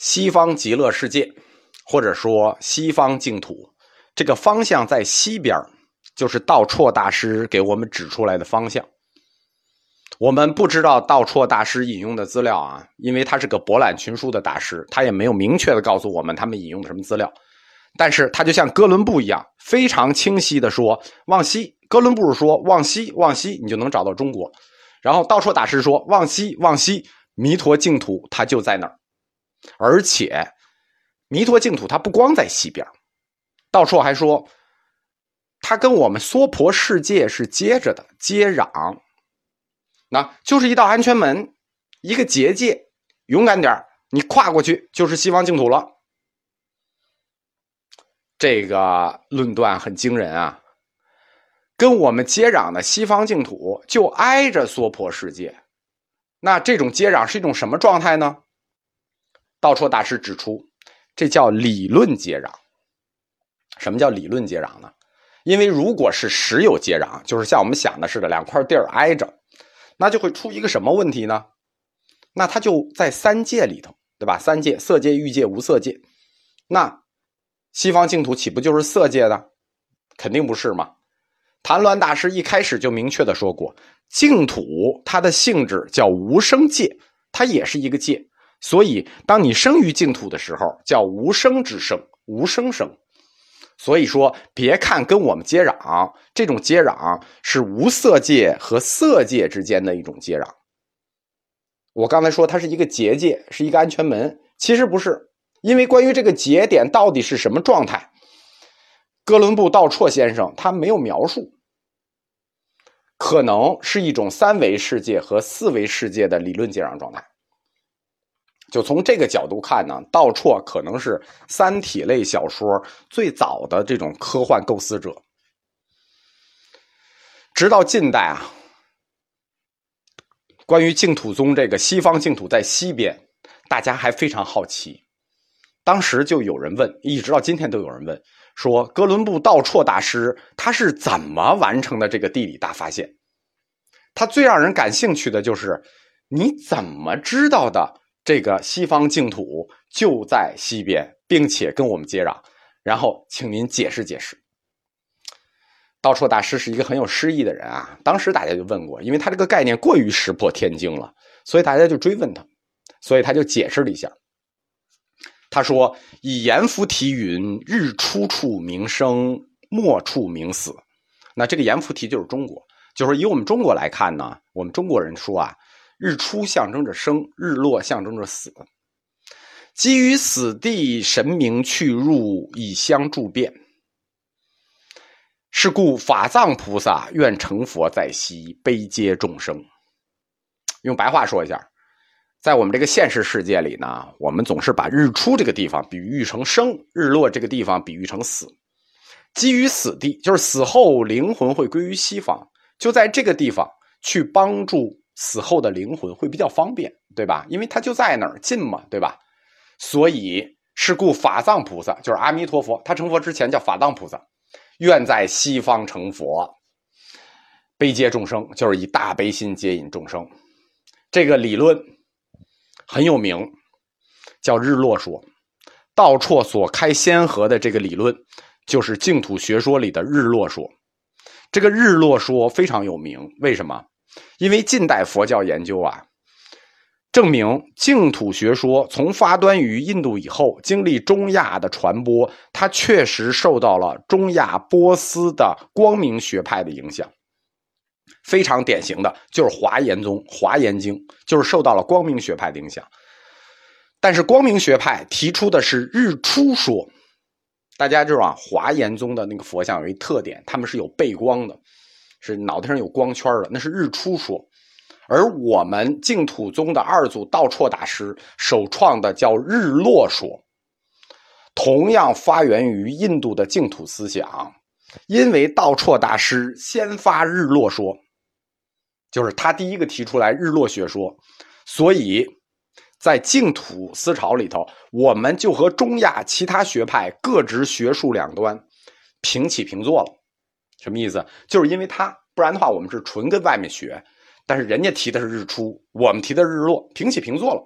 西方极乐世界，或者说西方净土，这个方向在西边就是道绰大师给我们指出来的方向。我们不知道道绰大师引用的资料啊，因为他是个博览群书的大师，他也没有明确的告诉我们他们引用的什么资料。但是他就像哥伦布一样，非常清晰的说往西。哥伦布说往西，往西，你就能找到中国。然后道绰大师说往西，往西，弥陀净土它就在那儿。而且弥陀净土它不光在西边，道绰还说，它跟我们娑婆世界是接着的，接壤。那就是一道安全门，一个结界。勇敢点你跨过去就是西方净土了。这个论断很惊人啊！跟我们接壤的西方净土就挨着娑婆世界，那这种接壤是一种什么状态呢？道绰大师指出，这叫理论接壤。什么叫理论接壤呢？因为如果是实有接壤，就是像我们想的似的，两块地儿挨着，那就会出一个什么问题呢？那它就在三界里头，对吧？三界：色界、欲界、无色界。那西方净土岂不就是色界的？肯定不是嘛！谭鸾大师一开始就明确的说过，净土它的性质叫无生界，它也是一个界。所以，当你生于净土的时候，叫无生之生，无生生。所以说，别看跟我们接壤，这种接壤是无色界和色界之间的一种接壤。我刚才说它是一个结界，是一个安全门，其实不是。因为关于这个节点到底是什么状态，哥伦布道绰先生他没有描述，可能是一种三维世界和四维世界的理论接壤状态。就从这个角度看呢，道绰可能是三体类小说最早的这种科幻构思者。直到近代啊，关于净土宗这个西方净土在西边，大家还非常好奇。当时就有人问，一直到今天都有人问，说哥伦布道绰大师他是怎么完成的这个地理大发现？他最让人感兴趣的就是你怎么知道的这个西方净土就在西边，并且跟我们接壤？然后请您解释解释。道绰大师是一个很有诗意的人啊，当时大家就问过，因为他这个概念过于石破天惊了，所以大家就追问他，所以他就解释了一下。他说：“以阎浮提云，日出处明生，没处明死。那这个阎浮提就是中国，就是以我们中国来看呢，我们中国人说啊，日出象征着生，日落象征着死。基于死地神明去入，以相助变。是故法藏菩萨愿成佛在西，悲接众生。用白话说一下。”在我们这个现实世界里呢，我们总是把日出这个地方比喻成生，日落这个地方比喻成死。基于死地，就是死后灵魂会归于西方，就在这个地方去帮助死后的灵魂会比较方便，对吧？因为他就在那儿近嘛，对吧？所以是故法藏菩萨就是阿弥陀佛，他成佛之前叫法藏菩萨，愿在西方成佛，悲接众生，就是以大悲心接引众生。这个理论。很有名，叫日落说。道绰所开先河的这个理论，就是净土学说里的日落说。这个日落说非常有名，为什么？因为近代佛教研究啊，证明净土学说从发端于印度以后，经历中亚的传播，它确实受到了中亚波斯的光明学派的影响。非常典型的就是华严宗《华严经》，就是受到了光明学派的影响。但是光明学派提出的是日出说，大家知道啊，华严宗的那个佛像有一特点，他们是有背光的，是脑袋上有光圈的，那是日出说。而我们净土宗的二祖道绰大师首创的叫日落说，同样发源于印度的净土思想，因为道绰大师先发日落说。就是他第一个提出来日落学说，所以在净土思潮里头，我们就和中亚其他学派各执学术两端，平起平坐了。什么意思？就是因为他，不然的话，我们是纯跟外面学。但是人家提的是日出，我们提的日落，平起平坐了。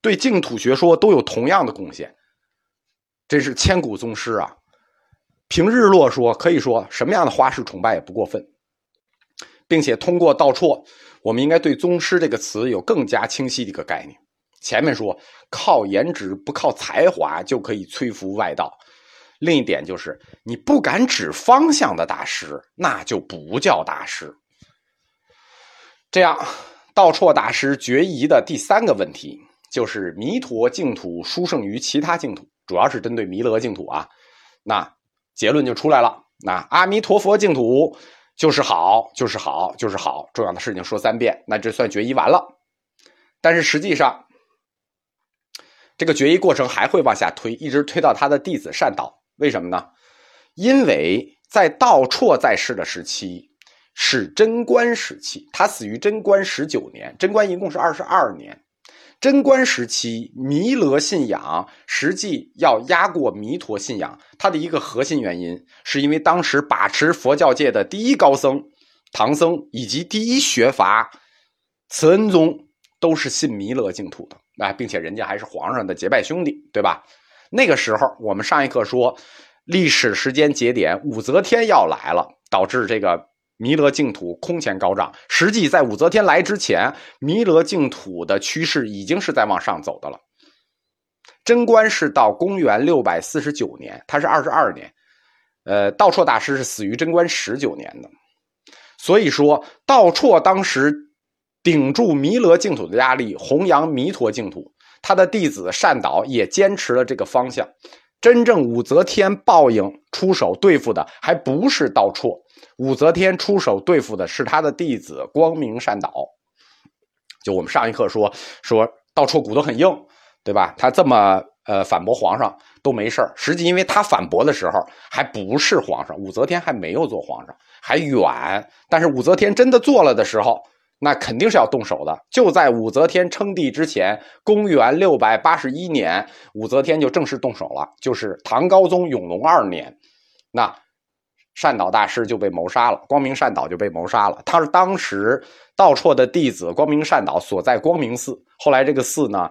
对净土学说都有同样的贡献，真是千古宗师啊！凭日落说，可以说什么样的花式崇拜也不过分，并且通过道绰，我们应该对宗师这个词有更加清晰的一个概念。前面说靠颜值不靠才华就可以摧服外道，另一点就是你不敢指方向的大师，那就不叫大师。这样，道绰大师决疑的第三个问题就是弥陀净土殊胜于其他净土，主要是针对弥勒净土啊。那结论就出来了，那阿弥陀佛净土就是好，就是好，就是好，重要的事情说三遍，那这算决疑完了。但是实际上。这个决议过程还会往下推，一直推到他的弟子善导。为什么呢？因为在道绰在世的时期是贞观时期，他死于贞观十九年，贞观一共是二十二年。贞观时期，弥勒信仰实际要压过弥陀信仰，它的一个核心原因，是因为当时把持佛教界的第一高僧唐僧以及第一学阀慈恩宗都是信弥勒净土的。啊，并且人家还是皇上的结拜兄弟，对吧？那个时候，我们上一课说，历史时间节点，武则天要来了，导致这个弥勒净土空前高涨。实际在武则天来之前，弥勒净土的趋势已经是在往上走的了。贞观是到公元六百四十九年，他是二十二年。呃，道绰大师是死于贞观十九年的，所以说道绰当时。顶住弥勒净土的压力，弘扬弥陀净土。他的弟子善导也坚持了这个方向。真正武则天报应出手对付的，还不是道绰，武则天出手对付的是他的弟子光明善导。就我们上一课说说道绰骨头很硬，对吧？他这么呃反驳皇上都没事实际因为他反驳的时候还不是皇上，武则天还没有做皇上，还远。但是武则天真的做了的时候。那肯定是要动手的。就在武则天称帝之前，公元六百八十一年，武则天就正式动手了，就是唐高宗永隆二年，那善导大师就被谋杀了，光明善导就被谋杀了。他是当时道绰的弟子，光明善导所在光明寺，后来这个寺呢，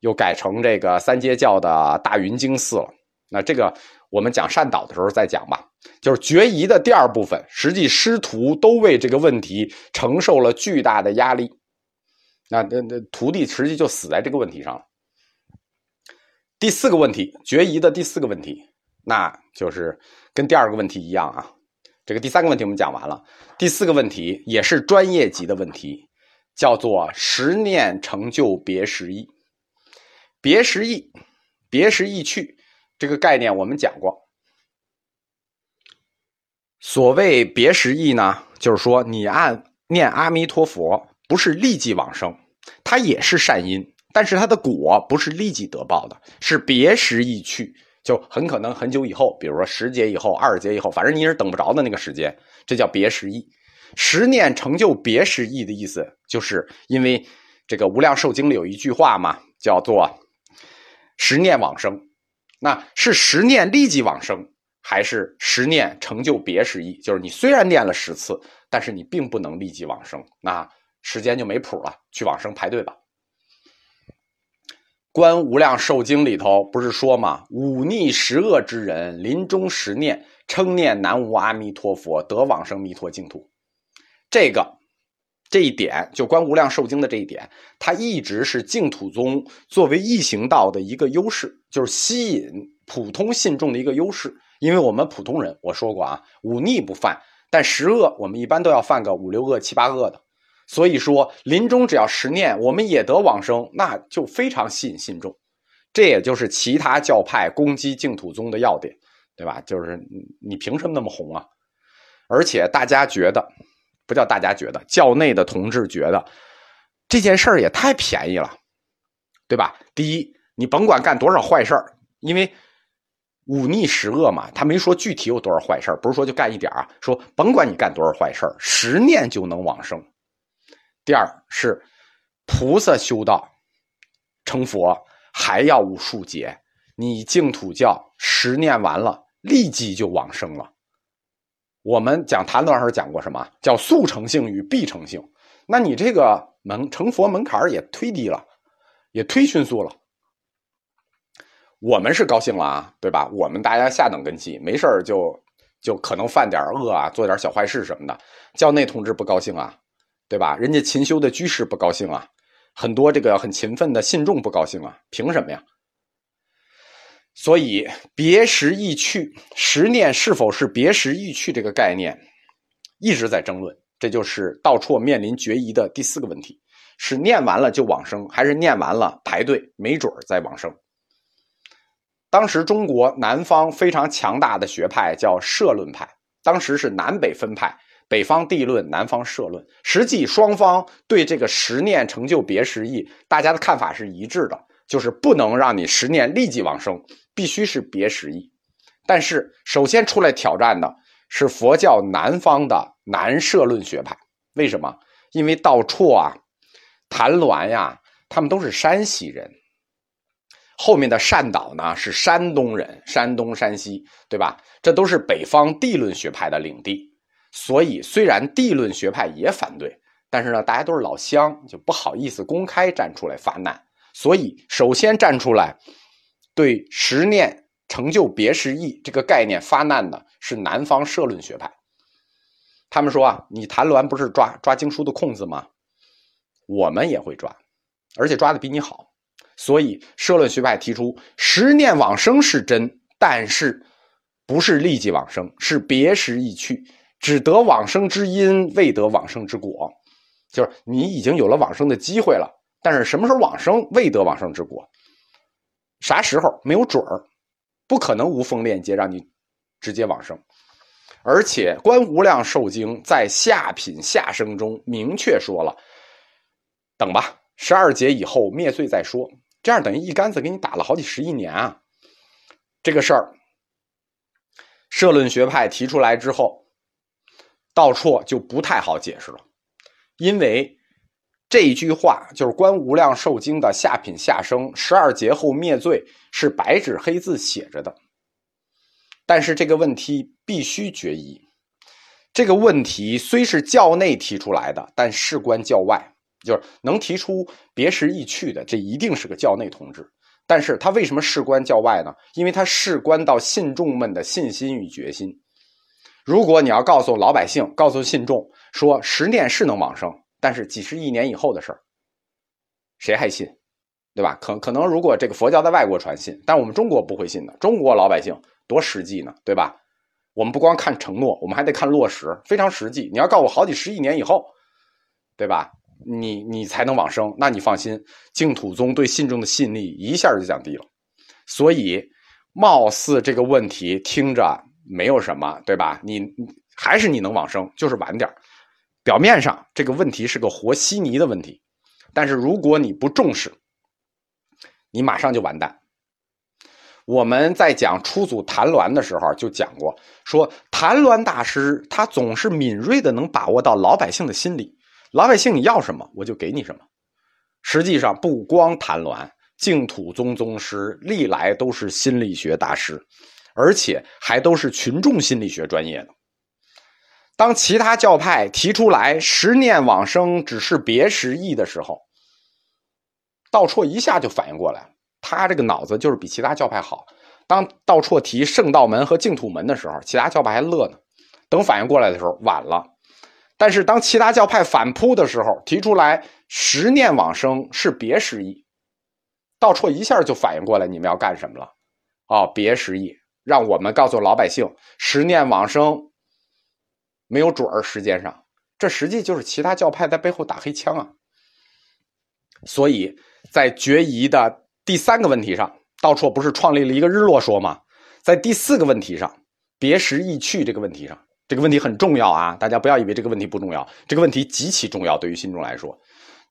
又改成这个三阶教的大云经寺了。那这个。我们讲善导的时候再讲吧，就是决疑的第二部分，实际师徒都为这个问题承受了巨大的压力，那那那徒弟实际就死在这个问题上了。第四个问题，决疑的第四个问题，那就是跟第二个问题一样啊。这个第三个问题我们讲完了，第四个问题也是专业级的问题，叫做十念成就别时意，别时意，别时意去。这个概念我们讲过。所谓别时意呢，就是说你按念阿弥陀佛，不是立即往生，它也是善因，但是它的果不是立即得报的，是别时意去，就很可能很久以后，比如说十劫以后、二十劫以后，反正你是等不着的那个时间，这叫别时意。十念成就别时意的意思，就是因为这个《无量寿经》里有一句话嘛，叫做“十念往生”。那是十念立即往生，还是十念成就别时意？就是你虽然念了十次，但是你并不能立即往生，那时间就没谱了，去往生排队吧。《观无量寿经》里头不是说吗？忤逆十恶之人，临终十念称念南无阿弥陀佛，得往生弥陀净土。这个。这一点就观无量寿经的这一点，它一直是净土宗作为异行道的一个优势，就是吸引普通信众的一个优势。因为我们普通人，我说过啊，忤逆不犯，但十恶我们一般都要犯个五六恶、七八恶的。所以说，临终只要十念，我们也得往生，那就非常吸引信众。这也就是其他教派攻击净土宗的要点，对吧？就是你凭什么那么红啊？而且大家觉得。不叫大家觉得，教内的同志觉得这件事儿也太便宜了，对吧？第一，你甭管干多少坏事儿，因为忤逆十恶嘛，他没说具体有多少坏事儿，不是说就干一点啊，说甭管你干多少坏事儿，十念就能往生。第二是菩萨修道成佛还要无数劫，你净土教十念完了立即就往生了。我们讲谈论时候讲过什么？叫速成性与必成性。那你这个门成佛门槛也忒低了，也忒迅速了。我们是高兴了啊，对吧？我们大家下等根器，没事就就可能犯点恶啊，做点小坏事什么的。教内同志不高兴啊，对吧？人家勤修的居士不高兴啊，很多这个很勤奋的信众不高兴啊，凭什么呀？所以别时易去，十念是否是别时易去这个概念，一直在争论。这就是道绰面临决疑的第四个问题：是念完了就往生，还是念完了排队没准儿再往生？当时中国南方非常强大的学派叫社论派，当时是南北分派，北方地论，南方社论。实际双方对这个十念成就别时义，大家的看法是一致的，就是不能让你十念立即往生，必须是别时义。但是首先出来挑战的是佛教南方的南社论学派，为什么？因为道绰啊、谭鸾呀，他们都是山西人。后面的善导呢是山东人，山东、山西，对吧？这都是北方地论学派的领地，所以虽然地论学派也反对，但是呢，大家都是老乡，就不好意思公开站出来发难。所以，首先站出来对十念成就别时义这个概念发难的是南方社论学派。他们说啊，你谭鸾不是抓抓经书的空子吗？我们也会抓，而且抓的比你好。所以，社论学派提出十念往生是真，但是不是立即往生，是别时易去，只得往生之因，未得往生之果。就是你已经有了往生的机会了，但是什么时候往生，未得往生之果。啥时候没有准儿，不可能无缝链接让你直接往生。而且，《观无量寿经》在下品下生中明确说了：“等吧，十二劫以后灭罪再说。”这样等于一竿子给你打了好几十亿年啊！这个事儿，社论学派提出来之后，道绰就不太好解释了，因为这一句话就是《观无量寿经》的下品下生十二劫后灭罪是白纸黑字写着的，但是这个问题必须决疑。这个问题虽是教内提出来的，但事关教外。就是能提出别时易去的，这一定是个教内同志。但是他为什么事关教外呢？因为他事关到信众们的信心与决心。如果你要告诉老百姓、告诉信众说十念是能往生，但是几十亿年以后的事儿，谁还信？对吧？可可能如果这个佛教在外国传信，但我们中国不会信的。中国老百姓多实际呢，对吧？我们不光看承诺，我们还得看落实，非常实际。你要告诉我好几十亿年以后，对吧？你你才能往生，那你放心，净土宗对信众的信力一下就降低了。所以，貌似这个问题听着没有什么，对吧？你还是你能往生，就是晚点表面上这个问题是个和稀泥的问题，但是如果你不重视，你马上就完蛋。我们在讲初祖谭鸾的时候就讲过，说谭鸾大师他总是敏锐的能把握到老百姓的心理。老百姓你要什么，我就给你什么。实际上，不光谭鸾，净土宗宗师历来都是心理学大师，而且还都是群众心理学专业的。当其他教派提出来十念往生只是别时意的时候，道绰一下就反应过来了。他这个脑子就是比其他教派好。当道绰提圣道门和净土门的时候，其他教派还乐呢。等反应过来的时候，晚了。但是当其他教派反扑的时候，提出来十念往生是别时意，道绰一下就反应过来，你们要干什么了？哦，别时意，让我们告诉老百姓，十念往生没有准儿，时间上，这实际就是其他教派在背后打黑枪啊。所以在决疑的第三个问题上，道绰不是创立了一个日落说吗？在第四个问题上，别时易去这个问题上。这个问题很重要啊！大家不要以为这个问题不重要，这个问题极其重要。对于信众来说，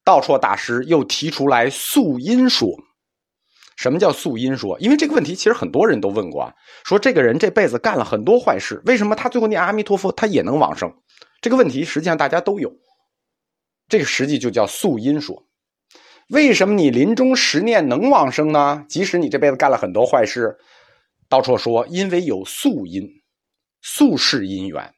道绰大师又提出来素因说。什么叫素因说？因为这个问题其实很多人都问过啊，说这个人这辈子干了很多坏事，为什么他最后念阿弥陀佛他也能往生？这个问题实际上大家都有。这个实际就叫素因说。为什么你临终十念能往生呢？即使你这辈子干了很多坏事，道绰说，因为有素因。宿世因缘，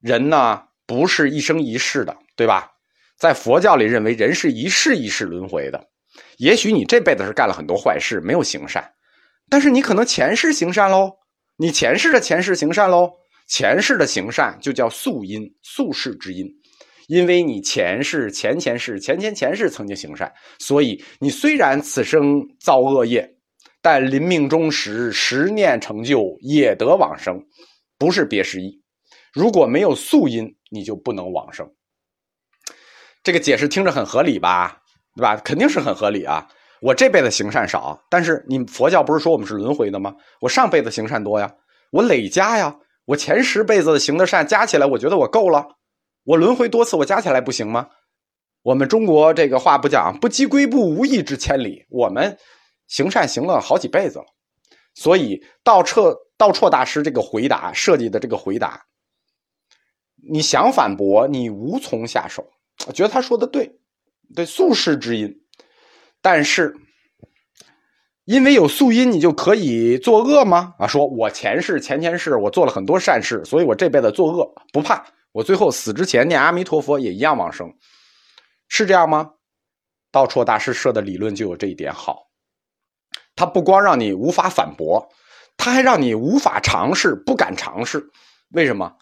人呢不是一生一世的，对吧？在佛教里认为人是一世一世轮回的，也许你这辈子是干了很多坏事，没有行善，但是你可能前世行善喽，你前世的前世行善喽，前世的行善就叫宿因，宿世之因，因为你前世、前前世、前前前世曾经行善，所以你虽然此生造恶业，但临命终时十念成就，也得往生，不是别失意。如果没有宿因，你就不能往生。这个解释听着很合理吧？对吧？肯定是很合理啊！我这辈子行善少，但是你佛教不是说我们是轮回的吗？我上辈子行善多呀，我累加呀，我前十辈子的行的善加起来，我觉得我够了。我轮回多次，我加起来不行吗？我们中国这个话不讲，不积跬步，无以至千里。我们行善行了好几辈子了，所以道彻道绰大师这个回答设计的这个回答，你想反驳，你无从下手。我觉得他说的对。对宿世之因，但是因为有宿因，你就可以作恶吗？啊，说我前世、前前世我做了很多善事，所以我这辈子作恶不怕，我最后死之前念阿弥陀佛也一样往生，是这样吗？道绰大师设的理论就有这一点好，他不光让你无法反驳，他还让你无法尝试，不敢尝试。为什么？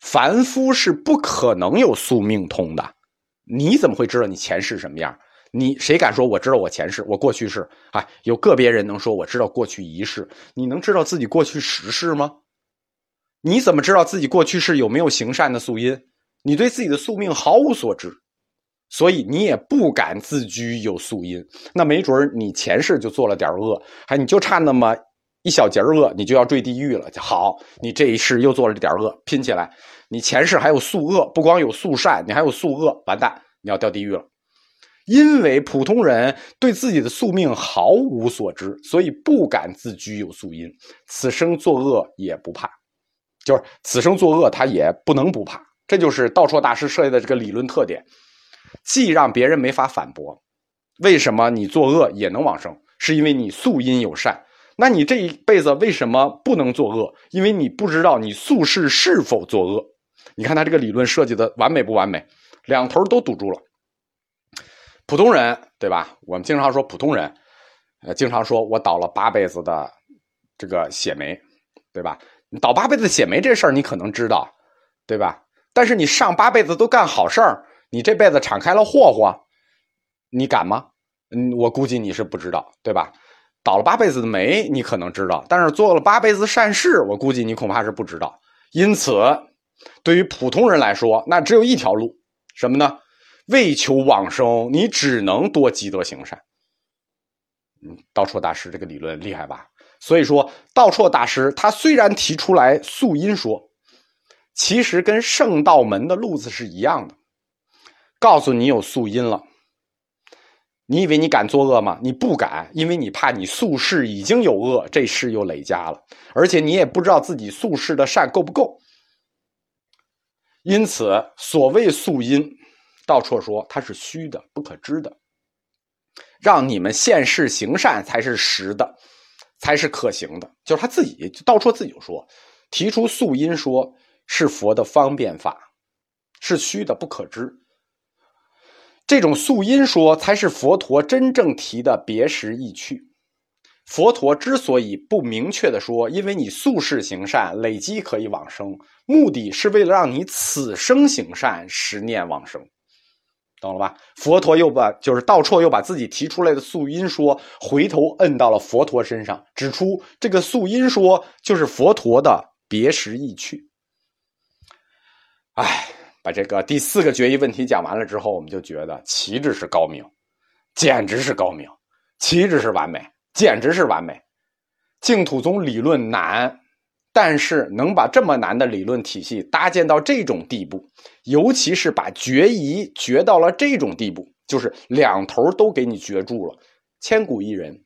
凡夫是不可能有宿命通的。你怎么会知道你前世什么样？你谁敢说我知道我前世、我过去世？哎，有个别人能说我知道过去一世，你能知道自己过去十世吗？你怎么知道自己过去世有没有行善的宿因？你对自己的宿命毫无所知，所以你也不敢自居有宿因。那没准你前世就做了点恶，还你就差那么一小截恶，你就要坠地狱了。好，你这一世又做了点恶，拼起来。你前世还有宿恶，不光有宿善，你还有宿恶，完蛋，你要掉地狱了。因为普通人对自己的宿命毫无所知，所以不敢自居有宿因，此生作恶也不怕，就是此生作恶他也不能不怕。这就是道绰大师设计的这个理论特点，既让别人没法反驳，为什么你作恶也能往生，是因为你宿因有善。那你这一辈子为什么不能作恶？因为你不知道你宿世是否作恶。你看他这个理论设计的完美不完美？两头都堵住了。普通人对吧？我们经常说普通人，呃，经常说我倒了八辈子的这个血霉，对吧？你倒八辈子血霉这事儿你可能知道，对吧？但是你上八辈子都干好事儿，你这辈子敞开了霍霍，你敢吗？嗯，我估计你是不知道，对吧？倒了八辈子的霉你可能知道，但是做了八辈子善事，我估计你恐怕是不知道。因此。对于普通人来说，那只有一条路，什么呢？为求往生，你只能多积德行善。嗯，道绰大师这个理论厉害吧？所以说，道绰大师他虽然提出来宿因说，其实跟圣道门的路子是一样的，告诉你有宿因了。你以为你敢作恶吗？你不敢，因为你怕你宿世已经有恶，这世又累加了，而且你也不知道自己宿世的善够不够。因此，所谓素因，道绰说它是虚的、不可知的，让你们现世行善才是实的，才是可行的。就是他自己，道绰自己就说，提出素因说是佛的方便法，是虚的、不可知。这种素因说才是佛陀真正提的别时意趣。佛陀之所以不明确的说，因为你宿世行善累积可以往生，目的是为了让你此生行善十念往生，懂了吧？佛陀又把就是道绰又把自己提出来的素因说回头摁到了佛陀身上，指出这个素因说就是佛陀的别时意趣。哎，把这个第四个决议问题讲完了之后，我们就觉得旗帜是高明，简直是高明，旗帜是完美。简直是完美，净土宗理论难，但是能把这么难的理论体系搭建到这种地步，尤其是把决疑决到了这种地步，就是两头都给你决住了，千古一人。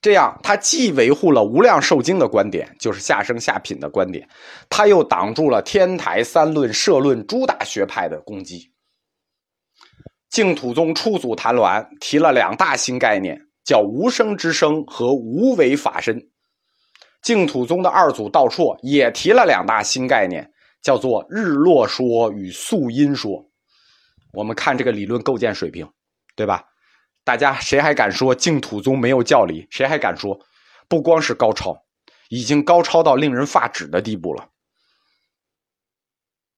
这样，他既维护了无量寿经的观点，就是下生下品的观点，他又挡住了天台三论、社论诸大学派的攻击。净土宗初祖谭鸾提了两大新概念。叫无声之声和无为法身，净土宗的二祖道绰也提了两大新概念，叫做日落说与素因说。我们看这个理论构建水平，对吧？大家谁还敢说净土宗没有教理？谁还敢说？不光是高超，已经高超到令人发指的地步了。